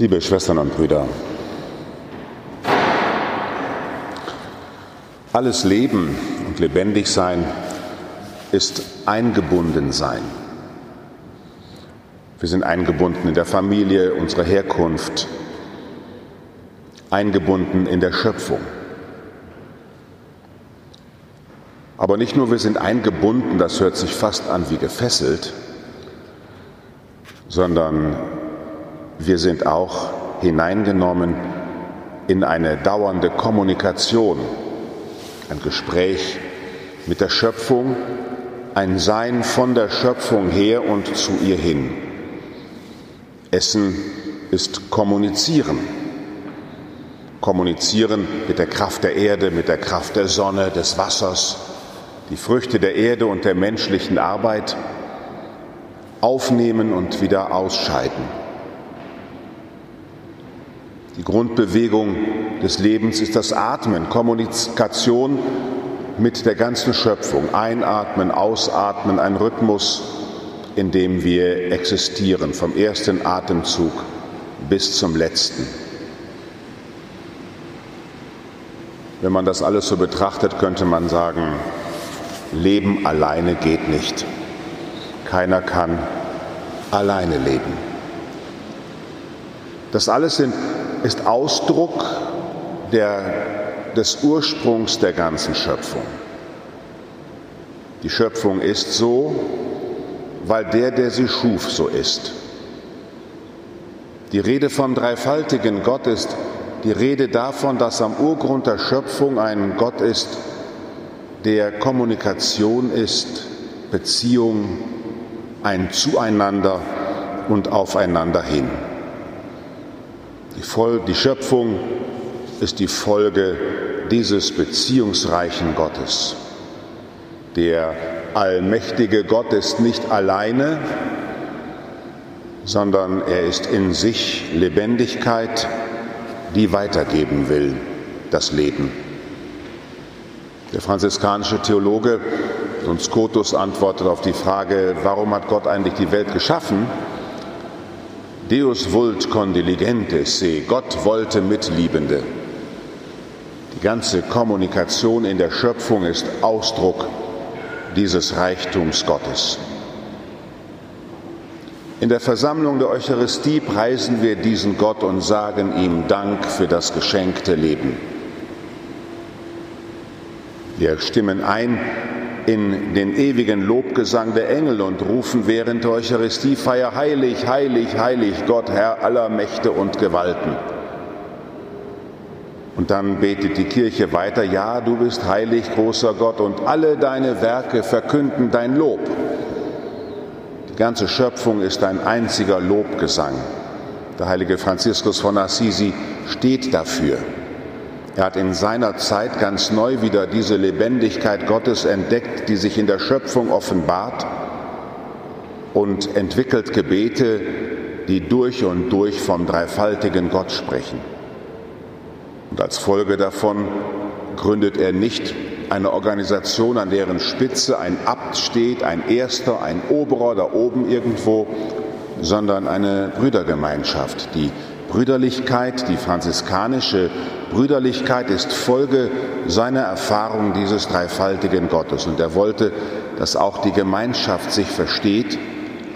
Liebe Schwestern und Brüder, alles Leben und Lebendigsein ist eingebunden sein. Wir sind eingebunden in der Familie, unserer Herkunft, eingebunden in der Schöpfung. Aber nicht nur wir sind eingebunden, das hört sich fast an wie gefesselt, sondern wir sind auch hineingenommen in eine dauernde Kommunikation, ein Gespräch mit der Schöpfung, ein Sein von der Schöpfung her und zu ihr hin. Essen ist Kommunizieren. Kommunizieren mit der Kraft der Erde, mit der Kraft der Sonne, des Wassers, die Früchte der Erde und der menschlichen Arbeit aufnehmen und wieder ausscheiden. Die Grundbewegung des Lebens ist das Atmen, Kommunikation mit der ganzen Schöpfung. Einatmen, ausatmen, ein Rhythmus, in dem wir existieren, vom ersten Atemzug bis zum letzten. Wenn man das alles so betrachtet, könnte man sagen, Leben alleine geht nicht. Keiner kann alleine leben. Das alles sind, ist Ausdruck der, des Ursprungs der ganzen Schöpfung. Die Schöpfung ist so, weil der, der sie schuf, so ist. Die Rede vom dreifaltigen Gott ist die Rede davon, dass am Urgrund der Schöpfung ein Gott ist, der Kommunikation ist, Beziehung, ein Zueinander und aufeinander hin. Die, Schöpfung ist die Folge dieses beziehungsreichen Gottes. Der allmächtige Gott ist nicht alleine, sondern er ist in sich Lebendigkeit, die weitergeben will, das Leben. Der franziskanische Theologe und Scotus antwortet auf die Frage, warum hat Gott eigentlich die Welt geschaffen? Deus vult condiligente se, Gott wollte Mitliebende. Die ganze Kommunikation in der Schöpfung ist Ausdruck dieses Reichtums Gottes. In der Versammlung der Eucharistie preisen wir diesen Gott und sagen ihm Dank für das geschenkte Leben. Wir stimmen ein in den ewigen Lobgesang der Engel und rufen während der Eucharistiefeier Heilig, heilig, heilig, Gott, Herr aller Mächte und Gewalten. Und dann betet die Kirche weiter, ja, du bist heilig, großer Gott, und alle deine Werke verkünden dein Lob. Die ganze Schöpfung ist ein einziger Lobgesang. Der heilige Franziskus von Assisi steht dafür. Er hat in seiner Zeit ganz neu wieder diese Lebendigkeit Gottes entdeckt, die sich in der Schöpfung offenbart und entwickelt Gebete, die durch und durch vom dreifaltigen Gott sprechen. Und als Folge davon gründet er nicht eine Organisation, an deren Spitze ein Abt steht, ein Erster, ein Oberer da oben irgendwo, sondern eine Brüdergemeinschaft, die Brüderlichkeit, die franziskanische Brüderlichkeit ist Folge seiner Erfahrung dieses dreifaltigen Gottes. Und er wollte, dass auch die Gemeinschaft sich versteht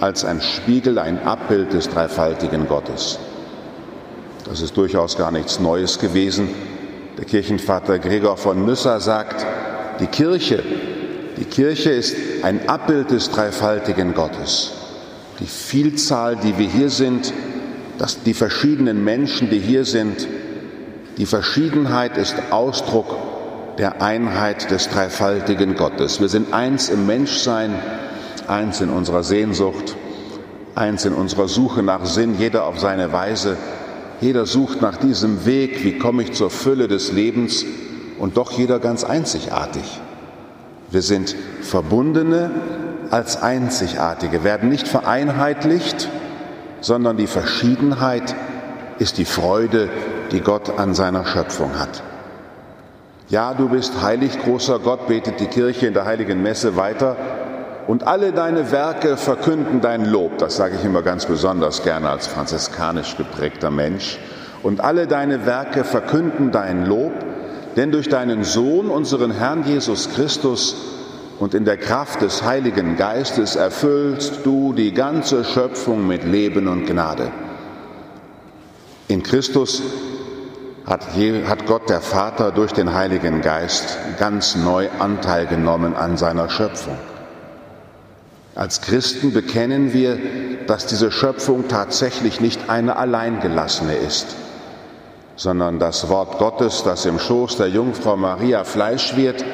als ein Spiegel, ein Abbild des dreifaltigen Gottes. Das ist durchaus gar nichts Neues gewesen. Der Kirchenvater Gregor von Nyssa sagt, die Kirche, die Kirche ist ein Abbild des dreifaltigen Gottes. Die Vielzahl, die wir hier sind, dass die verschiedenen Menschen, die hier sind, die Verschiedenheit ist Ausdruck der Einheit des dreifaltigen Gottes. Wir sind eins im Menschsein, eins in unserer Sehnsucht, eins in unserer Suche nach Sinn, jeder auf seine Weise. Jeder sucht nach diesem Weg, wie komme ich zur Fülle des Lebens und doch jeder ganz einzigartig. Wir sind Verbundene als Einzigartige, werden nicht vereinheitlicht, sondern die Verschiedenheit ist die Freude, die Gott an seiner Schöpfung hat. Ja, du bist heilig, großer Gott, betet die Kirche in der heiligen Messe weiter. und alle deine Werke verkünden dein Lob. Das sage ich immer ganz besonders gerne als franziskanisch geprägter Mensch. Und alle deine Werke verkünden dein Lob, denn durch deinen Sohn, unseren Herrn Jesus Christus, und in der Kraft des Heiligen Geistes erfüllst du die ganze Schöpfung mit Leben und Gnade. In Christus hat, Gott der Vater durch den Heiligen Geist ganz neu Anteil genommen an seiner Schöpfung. Als Christen bekennen wir, dass diese Schöpfung tatsächlich nicht eine alleingelassene ist, sondern das Wort Gottes, das im Schoß der Jungfrau Maria Fleisch wird,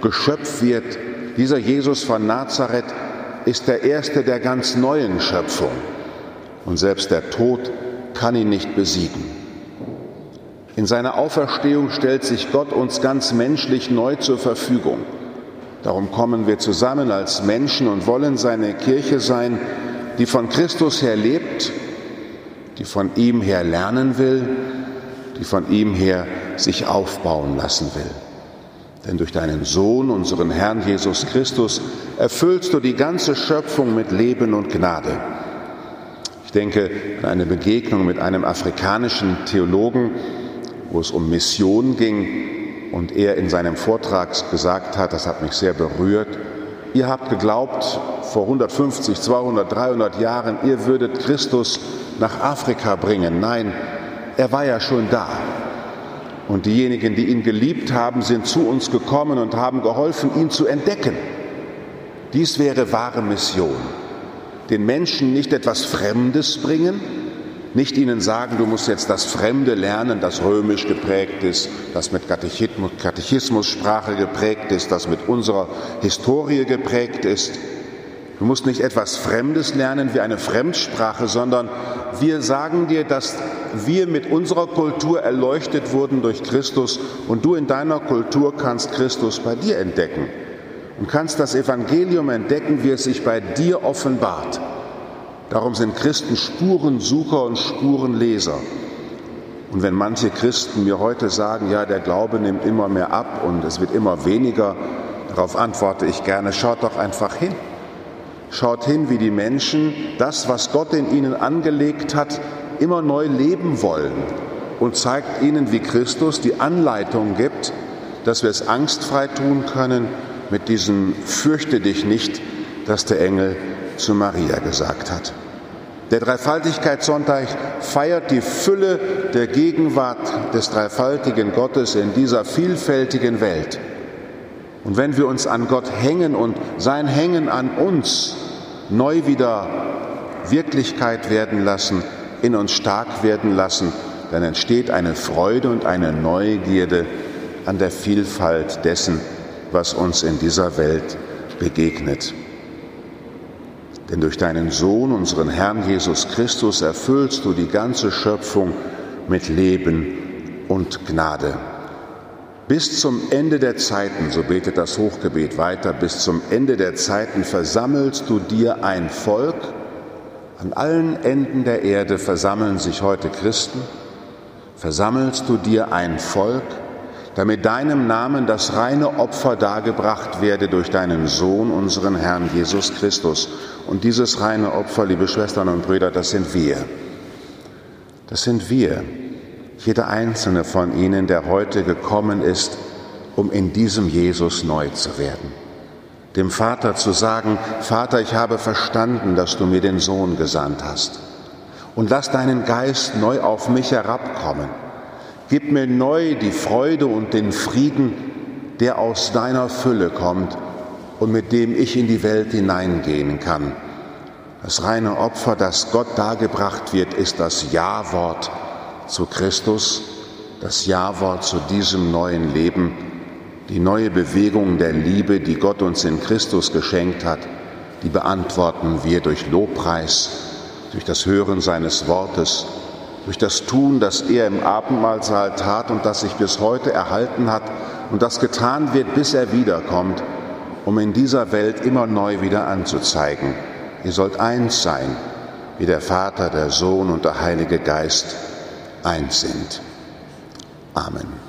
Geschöpf wird, dieser Jesus von Nazareth ist der erste der ganz neuen Schöpfung und selbst der Tod kann ihn nicht besiegen. In seiner Auferstehung stellt sich Gott uns ganz menschlich neu zur Verfügung. Darum kommen wir zusammen als Menschen und wollen seine Kirche sein, die von Christus her lebt, die von ihm her lernen will, die von ihm her sich aufbauen lassen will. Denn durch deinen Sohn, unseren Herrn Jesus Christus, erfüllst du die ganze Schöpfung mit Leben und Gnade. Ich denke an eine Begegnung mit einem afrikanischen Theologen, wo es um Mission ging und er in seinem Vortrag gesagt hat, das hat mich sehr berührt, ihr habt geglaubt, vor 150, 200, 300 Jahren, ihr würdet Christus nach Afrika bringen. Nein, er war ja schon da. Und diejenigen, die ihn geliebt haben, sind zu uns gekommen und haben geholfen, ihn zu entdecken. Dies wäre wahre Mission. Den Menschen nicht etwas Fremdes bringen, nicht ihnen sagen, du musst jetzt das Fremde lernen, das römisch geprägt ist, das mit Katechismus, Katechismussprache geprägt ist, das mit unserer Historie geprägt ist. Du musst nicht etwas Fremdes lernen wie eine Fremdsprache, sondern wir sagen dir, dass wir mit unserer Kultur erleuchtet wurden durch Christus und du in deiner Kultur kannst Christus bei dir entdecken und kannst das Evangelium entdecken, wie es sich bei dir offenbart. Darum sind Christen Spurensucher und Spurenleser. Und wenn manche Christen mir heute sagen, ja, der Glaube nimmt immer mehr ab und es wird immer weniger, darauf antworte ich gerne, schaut doch einfach hin. Schaut hin, wie die Menschen das, was Gott in ihnen angelegt hat, immer neu leben wollen und zeigt ihnen, wie Christus die Anleitung gibt, dass wir es angstfrei tun können mit diesem Fürchte dich nicht, dass der Engel zu Maria gesagt hat. Der Dreifaltigkeitssonntag feiert die Fülle der Gegenwart des dreifaltigen Gottes in dieser vielfältigen Welt. Und wenn wir uns an Gott hängen und sein Hängen an uns neu wieder Wirklichkeit werden lassen, in uns stark werden lassen, dann entsteht eine Freude und eine Neugierde an der Vielfalt dessen, was uns in dieser Welt begegnet. Denn durch deinen Sohn, unseren Herrn Jesus Christus, erfüllst du die ganze Schöpfung mit Leben und Gnade. Bis zum Ende der Zeiten, so betet das Hochgebet weiter, bis zum Ende der Zeiten versammelst du dir ein Volk. An allen Enden der Erde versammeln sich heute Christen. Versammelst du dir ein Volk, damit deinem Namen das reine Opfer dargebracht werde durch deinen Sohn, unseren Herrn Jesus Christus. Und dieses reine Opfer, liebe Schwestern und Brüder, das sind wir. Das sind wir, jeder einzelne von ihnen, der heute gekommen ist, um in diesem Jesus neu zu werden. Dem Vater zu sagen, Vater, ich habe verstanden, dass du mir den Sohn gesandt hast. Und lass deinen Geist neu auf mich herabkommen Gib mir neu die Freude und den Frieden, der aus deiner Fülle kommt und mit dem ich in die Welt hineingehen kann. Das reine Opfer, das Gott dargebracht wird, ist das Ja-Wort zu Christus, das Ja-Wort zu diesem neuen Leben, die neue Bewegung der Liebe, die Gott uns in Christus geschenkt hat, die beantworten wir durch Lobpreis, durch das Hören seines Wortes, durch das Tun, das er im Abendmahlsaal tat und das sich bis heute erhalten hat und das getan wird, bis er wiederkommt, um in dieser Welt immer neu wieder anzuzeigen. Ihr sollt eins sein, wie der Vater, der Sohn und der Heilige Geist eins sind. Amen.